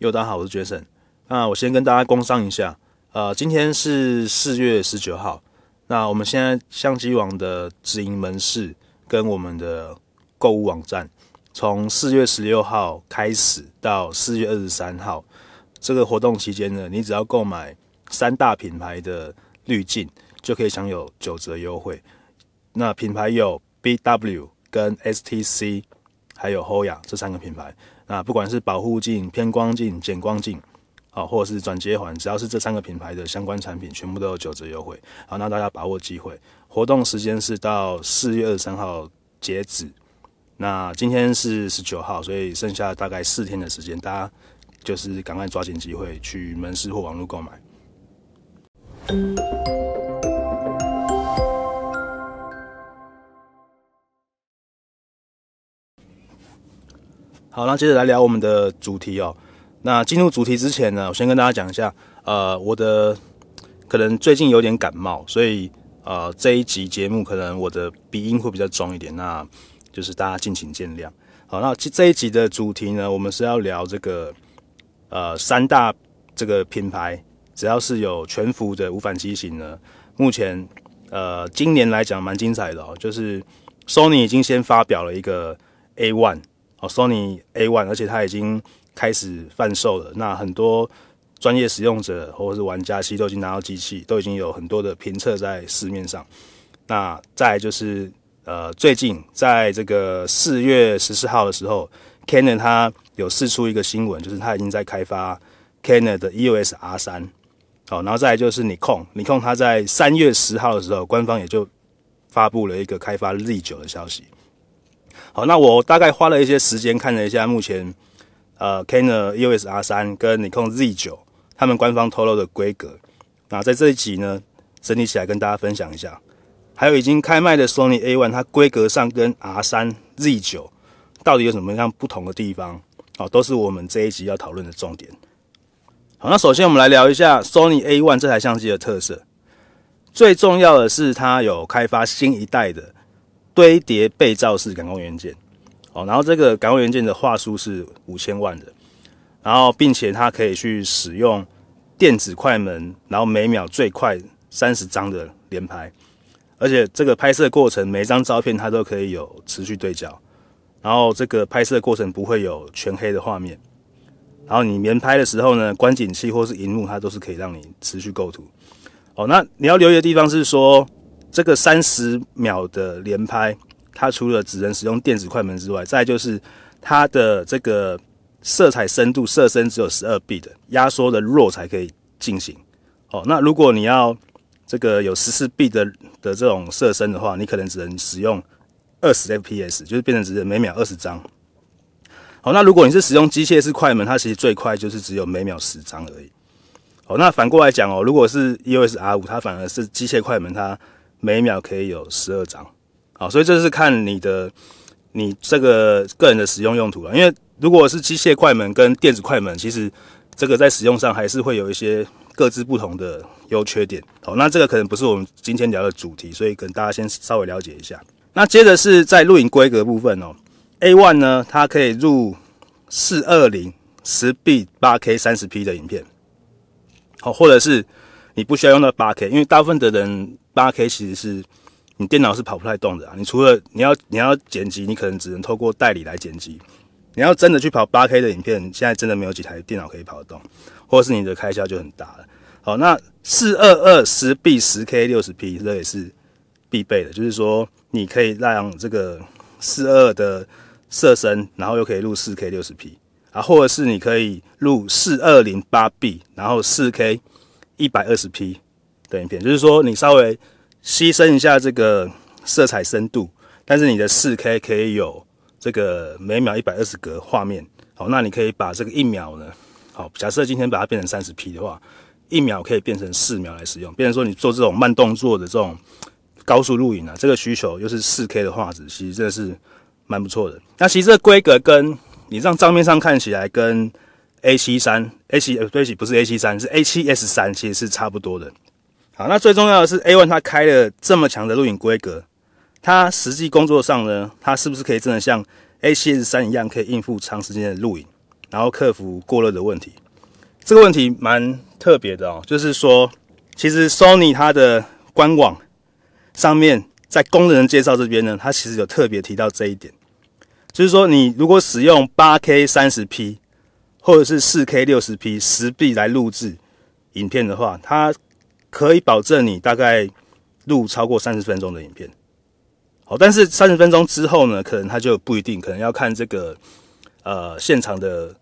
哟，大家好，我是 Jason。那我先跟大家工商一下，呃，今天是四月十九号。那我们现在相机网的直营门市跟我们的购物网站，从四月十六号开始到四月二十三号这个活动期间呢，你只要购买三大品牌的滤镜，就可以享有九折优惠。那品牌有 BW 跟 STC，还有 Hoya 这三个品牌。那不管是保护镜、偏光镜、减光镜。好，或者是转接环，只要是这三个品牌的相关产品，全部都有九折优惠。好，那大家把握机会。活动时间是到四月二十三号截止。那今天是十九号，所以剩下大概四天的时间，大家就是赶快抓紧机会去门市或网络购买。好，那接着来聊我们的主题哦。那进入主题之前呢，我先跟大家讲一下，呃，我的可能最近有点感冒，所以呃这一集节目可能我的鼻音会比较重一点，那就是大家敬请见谅。好，那这这一集的主题呢，我们是要聊这个呃三大这个品牌，只要是有全幅的无反机型呢，目前呃今年来讲蛮精彩的哦，就是 Sony 已经先发表了一个 A1 哦，Sony A1，而且它已经。开始贩售了，那很多专业使用者或者是玩家其实都已经拿到机器，都已经有很多的评测在市面上。那再就是呃，最近在这个四月十四号的时候，Canon 它有释出一个新闻，就是它已经在开发 Canon 的 EOS R 三。好，然后再来就是尼康，尼康它在三月十号的时候，官方也就发布了一个开发 Z 九的消息。好，那我大概花了一些时间看了一下目前。呃，Canon EOS R 三跟 Nikon Z 九，他们官方透露的规格，那在这一集呢，整理起来跟大家分享一下。还有已经开卖的 Sony A one，它规格上跟 R 三 Z 九到底有什么样不同的地方？哦，都是我们这一集要讨论的重点。好，那首先我们来聊一下 Sony A one 这台相机的特色。最重要的是，它有开发新一代的堆叠背照式感光元件。哦，然后这个感光元件的画素是五千万的，然后并且它可以去使用电子快门，然后每秒最快三十张的连拍，而且这个拍摄过程每张照片它都可以有持续对焦，然后这个拍摄过程不会有全黑的画面，然后你连拍的时候呢，观景器或是荧幕它都是可以让你持续构图。哦，那你要留意的地方是说这个三十秒的连拍。它除了只能使用电子快门之外，再就是它的这个色彩深度色深只有十二 bit 的压缩的弱才可以进行。哦，那如果你要这个有十四 bit 的的这种色深的话，你可能只能使用二十 fps，就是变成只能每秒二十张。好，那如果你是使用机械式快门，它其实最快就是只有每秒十张而已。好，那反过来讲哦，如果是 EOS R 五它反而是机械快门，它每秒可以有十二张。好，所以这是看你的，你这个个人的使用用途了。因为如果是机械快门跟电子快门，其实这个在使用上还是会有一些各自不同的优缺点。好，那这个可能不是我们今天聊的主题，所以跟大家先稍微了解一下。那接着是在录影规格部分哦，A One 呢，它可以录四二零十 B 八 K 三十 P 的影片。好，或者是你不需要用到八 K，因为大部分的人八 K 其实是。你电脑是跑不太动的啊！你除了你要你要剪辑，你可能只能透过代理来剪辑。你要真的去跑 8K 的影片，现在真的没有几台电脑可以跑得动，或者是你的开销就很大了。好，那四二二十 B 十 K 六十 P 这也是必备的，就是说你可以让这个四二的色深，然后又可以录四 K 六十 P 啊，或者是你可以录四二零八 B，然后四 K 一百二十 P 的影片，就是说你稍微。牺牲一下这个色彩深度，但是你的四 K 可以有这个每秒一百二十格画面。好，那你可以把这个一秒呢，好，假设今天把它变成三十 P 的话，一秒可以变成四秒来使用。变成说你做这种慢动作的这种高速录影啊，这个需求又是四 K 的画质，其实真的是蛮不错的。那其实这规格跟你让账面上看起来跟 A 七三 A 七对不起不是 A 七三是 A 七 S 三其实是差不多的。好，那最重要的是 A1 它开了这么强的录影规格，它实际工作上呢，它是不是可以真的像 A7S 3一样可以应付长时间的录影？然后克服过热的问题。这个问题蛮特别的哦，就是说，其实 Sony 它的官网上面在功能介绍这边呢，它其实有特别提到这一点，就是说，你如果使用 8K 30P 或者是 4K 60P 实臂来录制影片的话，它可以保证你大概录超过三十分钟的影片。好，但是三十分钟之后呢，可能它就不一定，可能要看这个呃现场的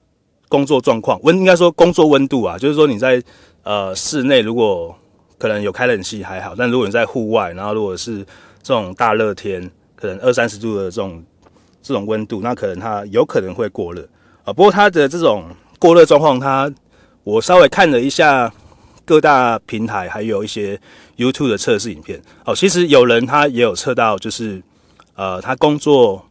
工作状况温，应该说工作温度啊，就是说你在呃室内如果可能有开冷气还好，但如果你在户外，然后如果是这种大热天，可能二三十度的这种这种温度，那可能它有可能会过热啊。不过它的这种过热状况，它我稍微看了一下。各大平台还有一些 YouTube 的测试影片哦，其实有人他也有测到，就是呃，他工作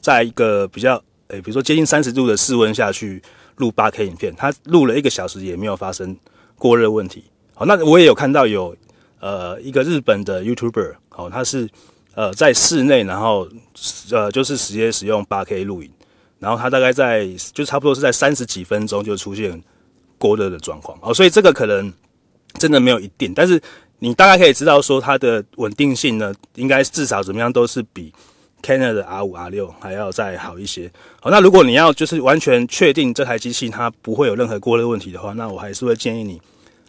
在一个比较诶、比如说接近三十度的室温下去录 8K 影片，他录了一个小时也没有发生过热问题。好，那我也有看到有呃一个日本的 YouTuber 哦，他是呃在室内，然后呃就是直接使用 8K 录影，然后他大概在就差不多是在三十几分钟就出现过热的状况哦，所以这个可能。真的没有一定，但是你大概可以知道说它的稳定性呢，应该至少怎么样都是比 Canon 的 R 五 R 六还要再好一些。好，那如果你要就是完全确定这台机器它不会有任何过热问题的话，那我还是会建议你，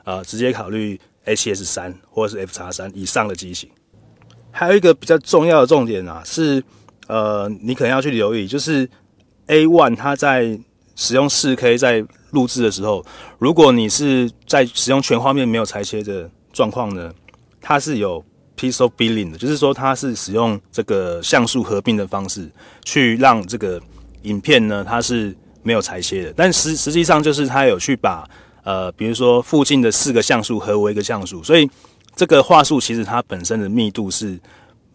呃，直接考虑 A7S 三或者是 F 叉三以上的机型。还有一个比较重要的重点啊，是呃，你可能要去留意，就是 A one 它在使用四 K 在录制的时候，如果你是在使用全画面没有裁切的状况呢，它是有 pixel billing 的，就是说它是使用这个像素合并的方式去让这个影片呢，它是没有裁切的。但实实际上就是它有去把呃，比如说附近的四个像素合为一个像素，所以这个画素其实它本身的密度是。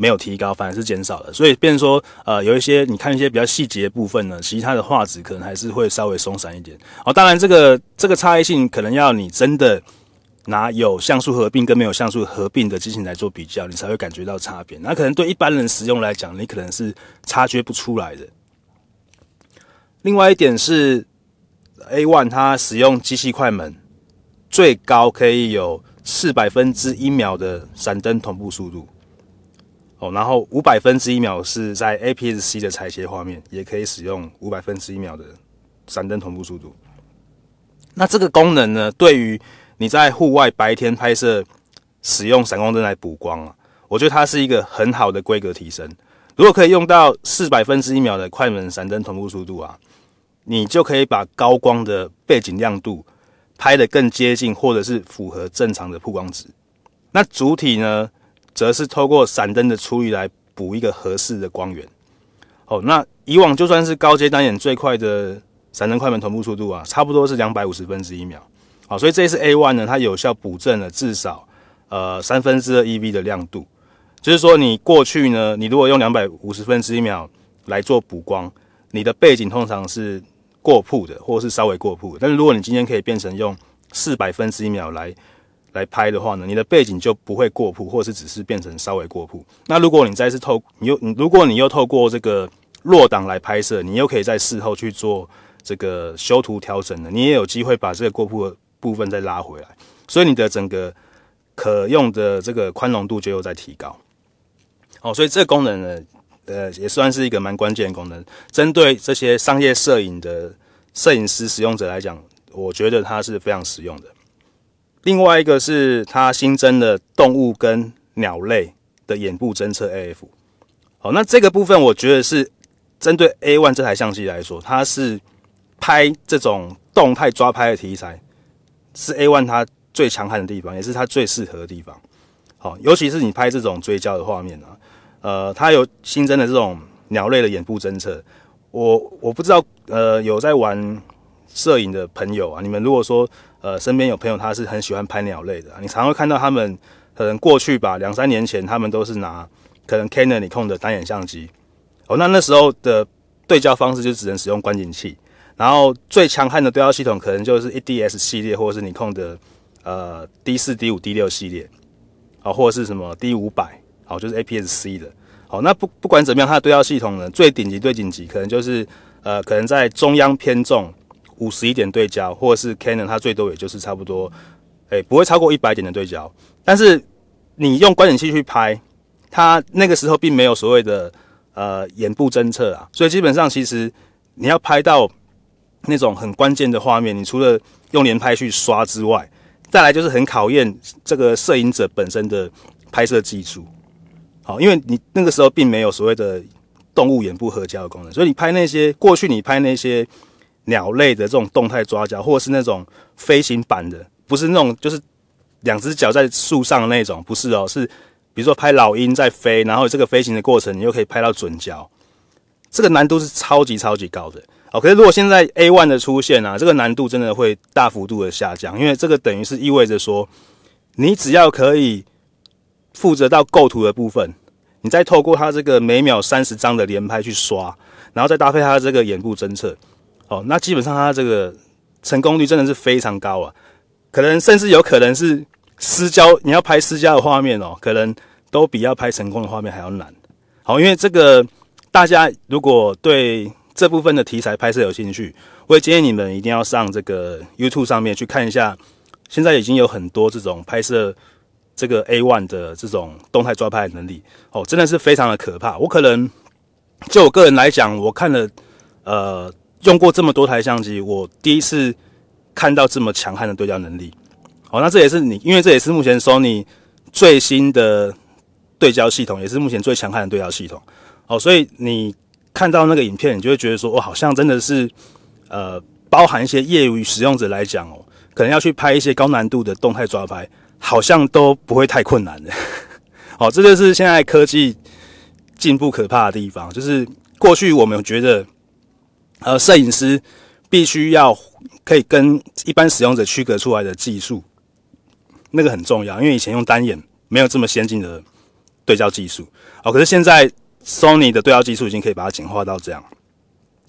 没有提高，反而是减少了，所以变说，呃，有一些你看一些比较细节的部分呢，其实它的画质可能还是会稍微松散一点。哦，当然这个这个差异性可能要你真的拿有像素合并跟没有像素合并的机型来做比较，你才会感觉到差别。那可能对一般人使用来讲，你可能是察觉不出来的。另外一点是，A1 它使用机器快门，最高可以有四百分之一秒的闪灯同步速度。哦，然后五百分之一秒是在 APS-C 的裁切画面，也可以使用五百分之一秒的闪灯同步速度。那这个功能呢，对于你在户外白天拍摄使用闪光灯来补光啊，我觉得它是一个很好的规格提升。如果可以用到四百分之一秒的快门闪灯同步速度啊，你就可以把高光的背景亮度拍得更接近，或者是符合正常的曝光值。那主体呢，则是透过闪灯的处理来补一个合适的光源。哦，那以往就算是高阶单眼最快的闪灯快门同步速度啊，差不多是两百五十分之一秒。好，所以这一次 A1 呢，它有效补正了至少呃三分之二 EV 的亮度。就是说，你过去呢，你如果用两百五十分之一秒来做补光，你的背景通常是过曝的，或是稍微过曝。但是如果你今天可以变成用四百分之一秒来来拍的话呢，你的背景就不会过曝，或是只是变成稍微过曝。那如果你再次透，你又你如果你又透过这个弱档来拍摄，你又可以在事后去做这个修图调整的，你也有机会把这个过曝的部分再拉回来，所以你的整个可用的这个宽容度就又在提高。哦，所以这个功能呢，呃，也算是一个蛮关键的功能，针对这些商业摄影的摄影师使用者来讲，我觉得它是非常实用的。另外一个是它新增的动物跟鸟类的眼部侦测 AF，好，那这个部分我觉得是针对 A1 这台相机来说，它是拍这种动态抓拍的题材，是 A1 它最强悍的地方，也是它最适合的地方。好，尤其是你拍这种追焦的画面啊，呃，它有新增的这种鸟类的眼部侦测。我我不知道，呃，有在玩摄影的朋友啊，你们如果说。呃，身边有朋友他是很喜欢拍鸟类的，你常会看到他们可能过去吧，两三年前他们都是拿可能 Canon、尼康的单眼相机，哦，那那时候的对焦方式就只能使用观景器，然后最强悍的对焦系统可能就是 E D S 系列或者是你控的呃 D 四、D 五、D 六系列，啊，或者是什么 D 五百，好，就是 APS-C 的，好，那不不管怎么样，它的对焦系统呢，最顶级最顶级可能就是呃可能在中央偏重。五十一点对焦，或者是 Canon 它最多也就是差不多，诶、不会超过一百点的对焦。但是你用观景器去拍，它那个时候并没有所谓的呃眼部侦测啊，所以基本上其实你要拍到那种很关键的画面，你除了用连拍去刷之外，再来就是很考验这个摄影者本身的拍摄技术。好，因为你那个时候并没有所谓的动物眼部合焦的功能，所以你拍那些过去你拍那些鸟类的这种动态抓焦，或者是那种飞行版的，不是那种就是两只脚在树上的那种，不是哦，是比如说拍老鹰在飞，然后这个飞行的过程你又可以拍到准焦，这个难度是超级超级高的。哦，可是如果现在 A one 的出现啊，这个难度真的会大幅度的下降，因为这个等于是意味着说，你只要可以负责到构图的部分。你再透过它这个每秒三十张的连拍去刷，然后再搭配它这个眼部侦测，哦，那基本上它这个成功率真的是非常高啊，可能甚至有可能是私交，你要拍失焦的画面哦，可能都比要拍成功的画面还要难。好，因为这个大家如果对这部分的题材拍摄有兴趣，我也建议你们一定要上这个 YouTube 上面去看一下，现在已经有很多这种拍摄。这个 A1 的这种动态抓拍能力哦，真的是非常的可怕。我可能就我个人来讲，我看了呃用过这么多台相机，我第一次看到这么强悍的对焦能力。哦，那这也是你，因为这也是目前 Sony 最新的对焦系统，也是目前最强悍的对焦系统。哦，所以你看到那个影片，你就会觉得说，哦，好像真的是呃，包含一些业余使用者来讲哦，可能要去拍一些高难度的动态抓拍。好像都不会太困难的，哦，这就是现在科技进步可怕的地方。就是过去我们觉得，呃，摄影师必须要可以跟一般使用者区隔出来的技术，那个很重要，因为以前用单眼没有这么先进的对焦技术。哦，可是现在 Sony 的对焦技术已经可以把它简化到这样，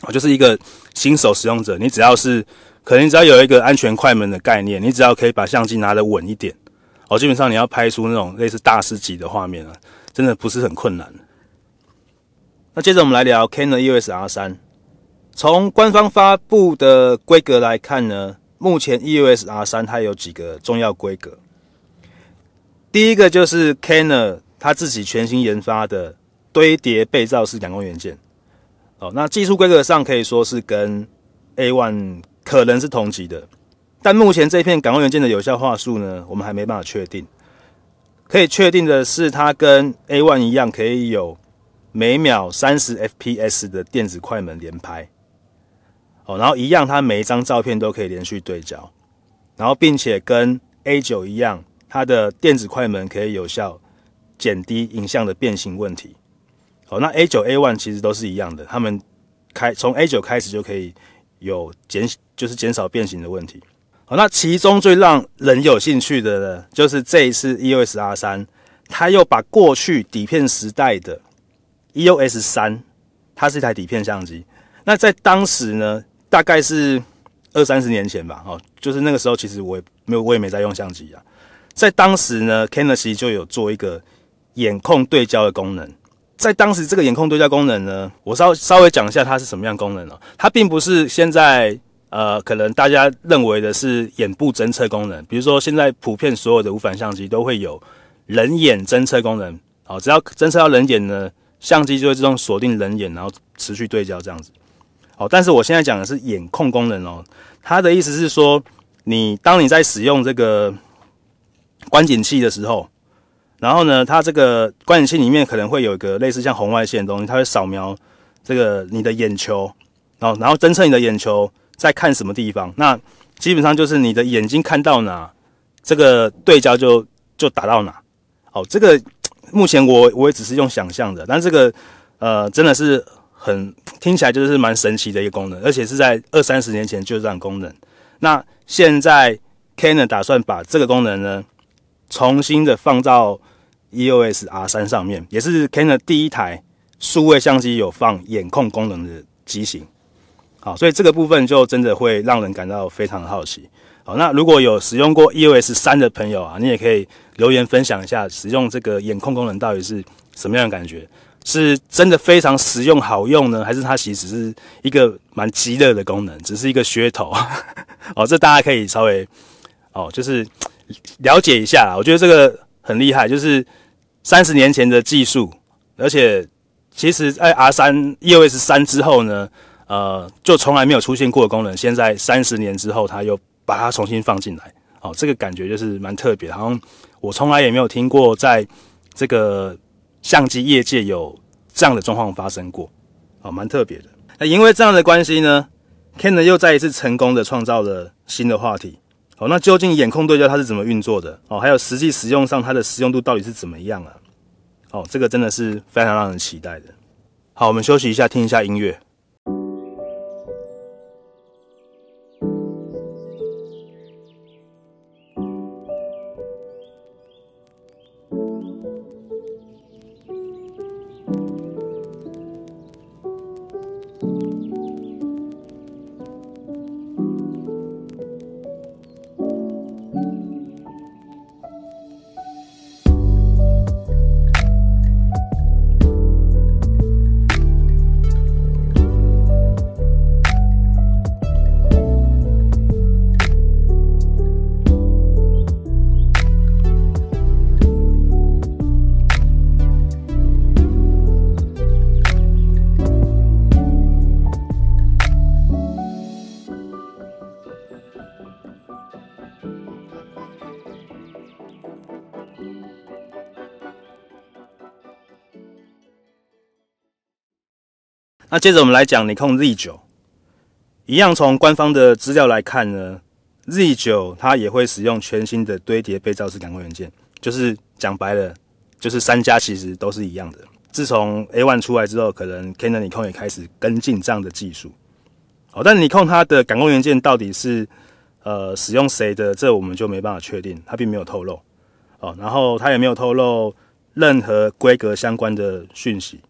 哦，就是一个新手使用者，你只要是可能只要有一个安全快门的概念，你只要可以把相机拿得稳一点。哦，基本上你要拍出那种类似大师级的画面啊，真的不是很困难。那接着我们来聊 Canon EOS R3。从官方发布的规格来看呢，目前 EOS R3 它有几个重要规格。第一个就是 Canon 它自己全新研发的堆叠被罩式感光元件。哦，那技术规格上可以说是跟 A1 可能是同级的。但目前这片感光元件的有效画素呢，我们还没办法确定。可以确定的是，它跟 A1 一样，可以有每秒三十 FPS 的电子快门连拍。哦，然后一样，它每一张照片都可以连续对焦。然后，并且跟 A9 一样，它的电子快门可以有效减低影像的变形问题。哦，那 A9、A1 其实都是一样的，他们开从 A9 开始就可以有减，就是减少变形的问题。好，那其中最让人有兴趣的呢，就是这一次 EOS R3，它又把过去底片时代的 EOS 三，它是一台底片相机。那在当时呢，大概是二三十年前吧，哦，就是那个时候，其实我也没有，我也没在用相机啊。在当时呢，Canon 其实就有做一个眼控对焦的功能。在当时这个眼控对焦功能呢，我稍稍微讲一下它是什么样功能哦。它并不是现在。呃，可能大家认为的是眼部侦测功能，比如说现在普遍所有的无反相机都会有人眼侦测功能，好，只要侦测到人眼呢，相机就会自动锁定人眼，然后持续对焦这样子。哦，但是我现在讲的是眼控功能哦，它的意思是说，你当你在使用这个观景器的时候，然后呢，它这个观景器里面可能会有一个类似像红外线的东西，它会扫描这个你的眼球，然后然后侦测你的眼球。在看什么地方？那基本上就是你的眼睛看到哪，这个对焦就就打到哪。好，这个目前我我也只是用想象的，但这个呃真的是很听起来就是蛮神奇的一个功能，而且是在二三十年前就这样功能。那现在 Canon 打算把这个功能呢重新的放到 EOS R3 上面，也是 Canon 第一台数位相机有放眼控功能的机型。好，所以这个部分就真的会让人感到非常的好奇。好，那如果有使用过 EOS 三的朋友啊，你也可以留言分享一下使用这个眼控功能到底是什么样的感觉。是真的非常实用好用呢，还是它其实是一个蛮鸡肋的功能，只是一个噱头？哦，这大家可以稍微哦，就是了解一下。我觉得这个很厉害，就是三十年前的技术，而且其实，在 R 三 EOS 三之后呢，呃，就从来没有出现过的功能，现在三十年之后，它又把它重新放进来。哦，这个感觉就是蛮特别，好像我从来也没有听过在这个。相机业界有这样的状况发生过，哦，蛮特别的。那因为这样的关系呢，Canon 又再一次成功的创造了新的话题。哦，那究竟眼控对焦它是怎么运作的？哦，还有实际使用上它的实用度到底是怎么样啊？哦，这个真的是非常让人期待的。好，我们休息一下，听一下音乐。那接着我们来讲尼康 Z9，一样从官方的资料来看呢，Z9 它也会使用全新的堆叠被照式感光元件，就是讲白了，就是三家其实都是一样的。自从 A one 出来之后，可能 Canon、尼康也开始跟进这样的技术。哦，但尼康它的感光元件到底是呃使用谁的，这我们就没办法确定，它并没有透露。哦，然后它也没有透露任何规格相关的讯息。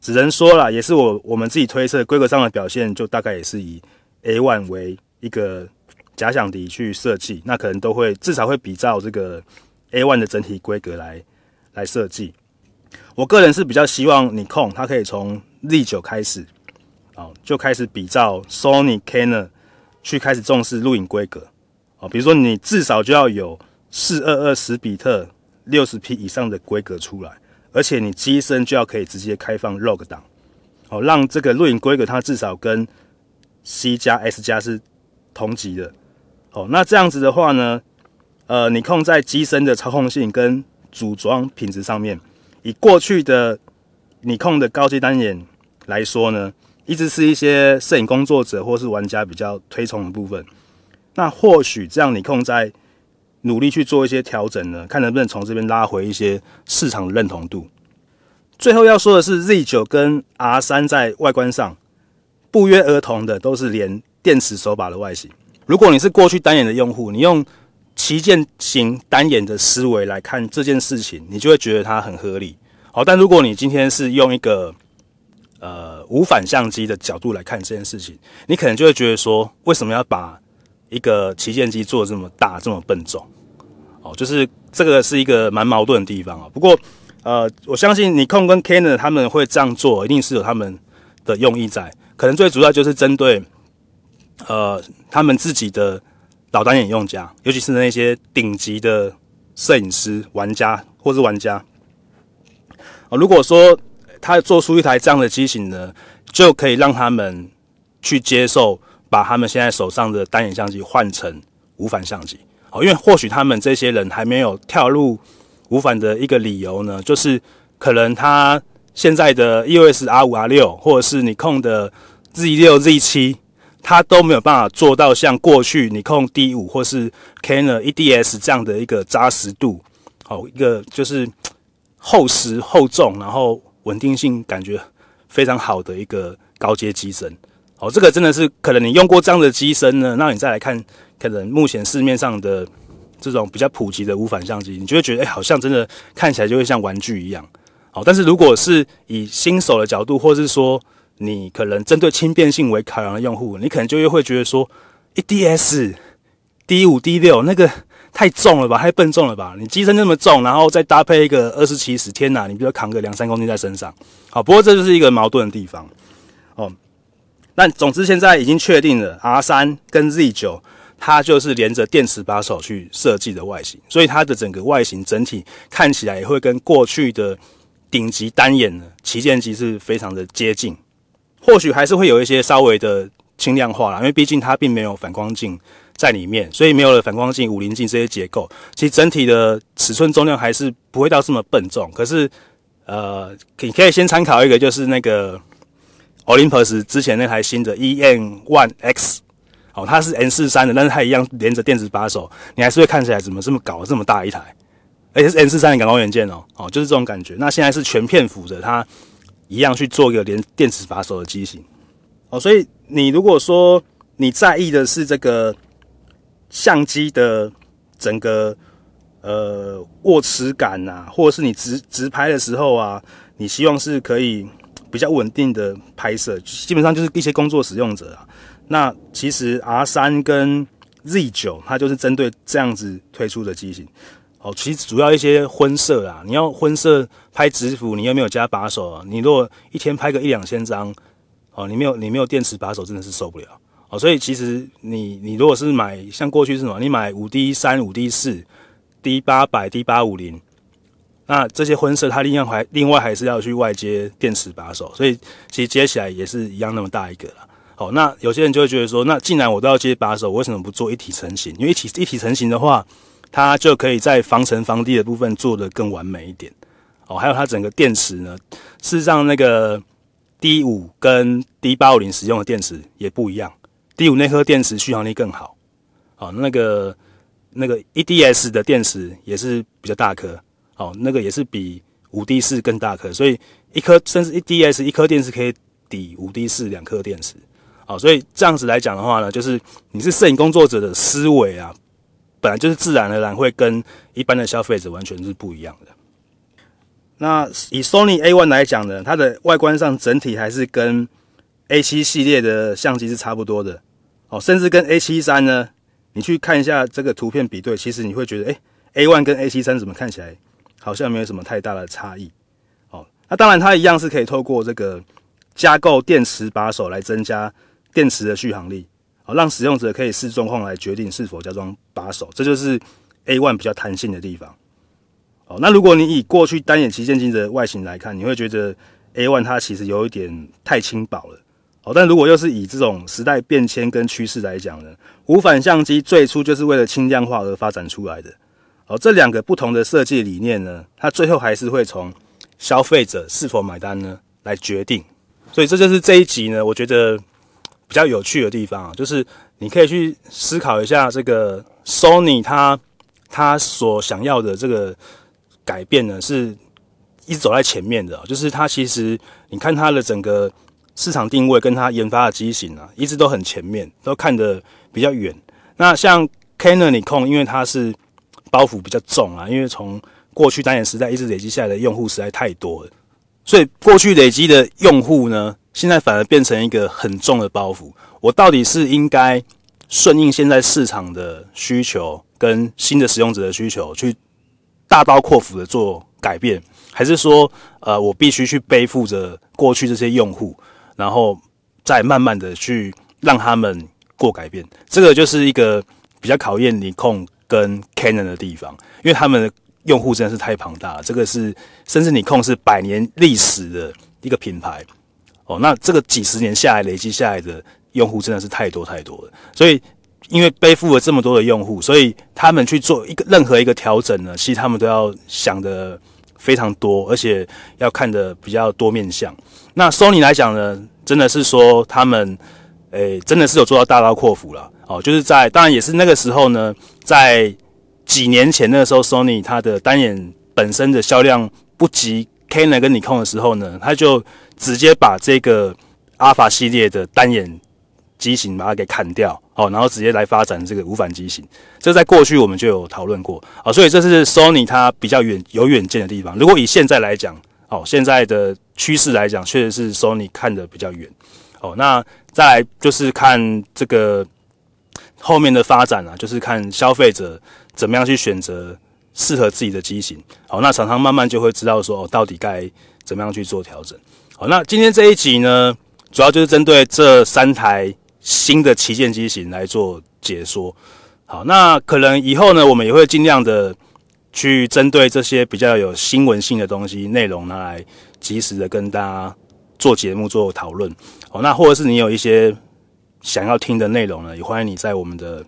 只能说啦，也是我我们自己推测，规格上的表现就大概也是以 A1 为一个假想敌去设计，那可能都会至少会比照这个 A1 的整体规格来来设计。我个人是比较希望 Nikon 它可以从 Z9 开始，啊，就开始比照 Sony、Canon 去开始重视录影规格，啊，比如说你至少就要有四二二十比特六十 P 以上的规格出来。而且你机身就要可以直接开放 log 档，哦，让这个录影规格它至少跟 C 加 S 加是同级的，哦，那这样子的话呢，呃，你控在机身的操控性跟组装品质上面，以过去的你控的高阶单眼来说呢，一直是一些摄影工作者或是玩家比较推崇的部分，那或许这样你控在。努力去做一些调整呢，看能不能从这边拉回一些市场的认同度。最后要说的是，Z9 跟 R3 在外观上不约而同的都是连电池手把的外形。如果你是过去单眼的用户，你用旗舰型单眼的思维来看这件事情，你就会觉得它很合理。好，但如果你今天是用一个呃无反相机的角度来看这件事情，你可能就会觉得说，为什么要把一个旗舰机做这么大，这么笨重，哦，就是这个是一个蛮矛盾的地方啊。不过，呃，我相信尼康跟 Canon 他们会这样做，一定是有他们的用意在。可能最主要就是针对，呃，他们自己的老单眼用家，尤其是那些顶级的摄影师、玩家或是玩家。哦，如果说他做出一台这样的机型呢，就可以让他们去接受。把他们现在手上的单眼相机换成无反相机，哦，因为或许他们这些人还没有跳入无反的一个理由呢，就是可能他现在的 EOS R 五 R 六或者是尼康的 Z 六 Z 七，他都没有办法做到像过去尼康 D 五或是 Canon EDS 这样的一个扎实度，好，一个就是厚实厚重，然后稳定性感觉非常好的一个高阶机身。哦，这个真的是可能你用过这样的机身呢，那你再来看，可能目前市面上的这种比较普及的无反相机，你就会觉得，哎，好像真的看起来就会像玩具一样。好，但是如果是以新手的角度，或是说你可能针对轻便性为考量的用户，你可能就会会觉得说，一 D S D 五 D 六那个太重了吧，太笨重了吧？你机身那么重，然后再搭配一个二十七十，天哪，你比如扛个两三公斤在身上。好，不过这就是一个矛盾的地方哦。那总之现在已经确定了，R 三跟 Z 九，它就是连着电池把手去设计的外形，所以它的整个外形整体看起来也会跟过去的顶级单眼的旗舰机是非常的接近。或许还是会有一些稍微的轻量化啦，因为毕竟它并没有反光镜。在里面，所以没有了反光镜、五棱镜这些结构，其实整体的尺寸重量还是不会到这么笨重。可是，呃，你可以先参考一个，就是那个 Olympus 之前那台新的 EN One X，哦，它是 N 四三的，但是它一样连着电子把手，你还是会看起来怎么这么搞这么大一台，而且是 N 四三的感光元件哦，哦，就是这种感觉。那现在是全片幅的，它一样去做一个连电子把手的机型，哦，所以你如果说你在意的是这个。相机的整个呃握持感啊，或者是你直直拍的时候啊，你希望是可以比较稳定的拍摄，基本上就是一些工作使用者啊。那其实 R 三跟 Z 九它就是针对这样子推出的机型哦。其实主要一些婚摄啊，你要婚摄拍直幅，你又没有加把手啊，你如果一天拍个一两千张哦，你没有你没有电池把手，真的是受不了。哦，所以其实你你如果是买像过去是什么，你买五 D 三、五 D 四、D 八百、D 八五零，那这些婚摄它另外还另外还是要去外接电池把手，所以其实接起来也是一样那么大一个啦。好，那有些人就会觉得说，那既然我都要接把手，为什么不做一体成型？因为一体一体成型的话，它就可以在防尘防滴的部分做得更完美一点。哦，还有它整个电池呢，事实上那个 D 五跟 D 八五零使用的电池也不一样。D 五那颗电池续航力更好，哦，那个那个 EDS 的电池也是比较大颗，哦，那个也是比五 D 四更大颗，所以一颗甚至一 D S 一颗电池可以抵五 D 四两颗电池，好，所以这样子来讲的话呢，就是你是摄影工作者的思维啊，本来就是自然而然会跟一般的消费者完全是不一样的。那以 Sony A1 来讲呢，它的外观上整体还是跟 A7 系列的相机是差不多的。哦，甚至跟 A 七三呢，你去看一下这个图片比对，其实你会觉得，哎 A one 跟 A 七三怎么看起来好像没有什么太大的差异。哦，那当然它一样是可以透过这个加购电池把手来增加电池的续航力，哦，让使用者可以视状况来决定是否加装把手，这就是 A one 比较弹性的地方。哦，那如果你以过去单眼旗舰机的外形来看，你会觉得 A one 它其实有一点太轻薄了。哦，但如果又是以这种时代变迁跟趋势来讲呢，无反相机最初就是为了轻量化而发展出来的。哦，这两个不同的设计理念呢，它最后还是会从消费者是否买单呢来决定。所以这就是这一集呢，我觉得比较有趣的地方啊，就是你可以去思考一下这个 Sony 它它所想要的这个改变呢，是一直走在前面的，就是它其实你看它的整个。市场定位跟它研发的机型啊，一直都很前面，都看得比较远。那像 Canon、尼康，因为它是包袱比较重啊，因为从过去单眼时代一直累积下来的用户实在太多了，所以过去累积的用户呢，现在反而变成一个很重的包袱。我到底是应该顺应现在市场的需求跟新的使用者的需求，去大刀阔斧的做改变，还是说，呃，我必须去背负着过去这些用户？然后再慢慢的去让他们过改变，这个就是一个比较考验你控跟 Canon 的地方，因为他们的用户真的是太庞大了。这个是甚至你控是百年历史的一个品牌哦，那这个几十年下来累积下来的用户真的是太多太多了。所以因为背负了这么多的用户，所以他们去做一个任何一个调整呢，其实他们都要想的非常多，而且要看的比较多面向。那 Sony 来讲呢，真的是说他们，诶、真的是有做到大刀阔斧了哦。就是在当然也是那个时候呢，在几年前那个时候，Sony 它的单眼本身的销量不及 Canon 跟尼康的时候呢，他就直接把这个 Alpha 系列的单眼机型把它给砍掉哦，然后直接来发展这个无反机型。这在过去我们就有讨论过啊，所以这是 Sony 它比较远有远见的地方。如果以现在来讲，哦，现在的趋势来讲，确实是 Sony 看得比较远。哦，那再来就是看这个后面的发展啊，就是看消费者怎么样去选择适合自己的机型。好，那厂商慢慢就会知道说，哦，到底该怎么样去做调整。好，那今天这一集呢，主要就是针对这三台新的旗舰机型来做解说。好，那可能以后呢，我们也会尽量的去针对这些比较有新闻性的东西内容，拿来及时的跟大家做节目做讨论。好，那或者是你有一些想要听的内容呢，也欢迎你在我们的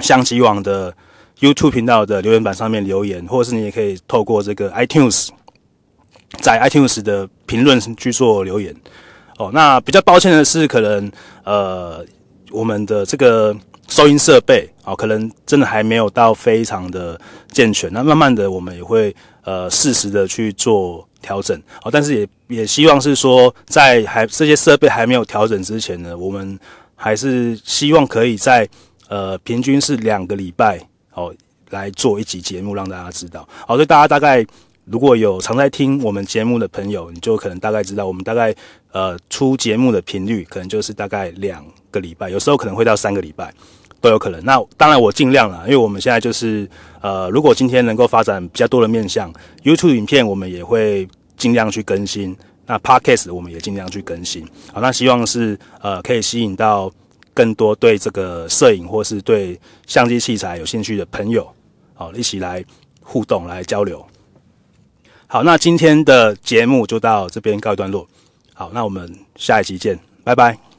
相机网的 YouTube 频道的留言板上面留言，或者是你也可以透过这个 iTunes，在 iTunes 的评论去做留言。哦，那比较抱歉的是，可能呃，我们的这个。收音设备啊，可能真的还没有到非常的健全。那慢慢的，我们也会呃适时的去做调整。哦，但是也也希望是说，在还这些设备还没有调整之前呢，我们还是希望可以在呃平均是两个礼拜哦来做一集节目，让大家知道。好，所以大家大概如果有常在听我们节目的朋友，你就可能大概知道，我们大概呃出节目的频率可能就是大概两个礼拜，有时候可能会到三个礼拜。都有可能。那当然，我尽量了，因为我们现在就是，呃，如果今天能够发展比较多的面向，YouTube 影片我们也会尽量去更新。那 Podcast 我们也尽量去更新。好，那希望是呃可以吸引到更多对这个摄影或是对相机器材有兴趣的朋友，好，一起来互动来交流。好，那今天的节目就到这边告一段落。好，那我们下一集见，拜拜。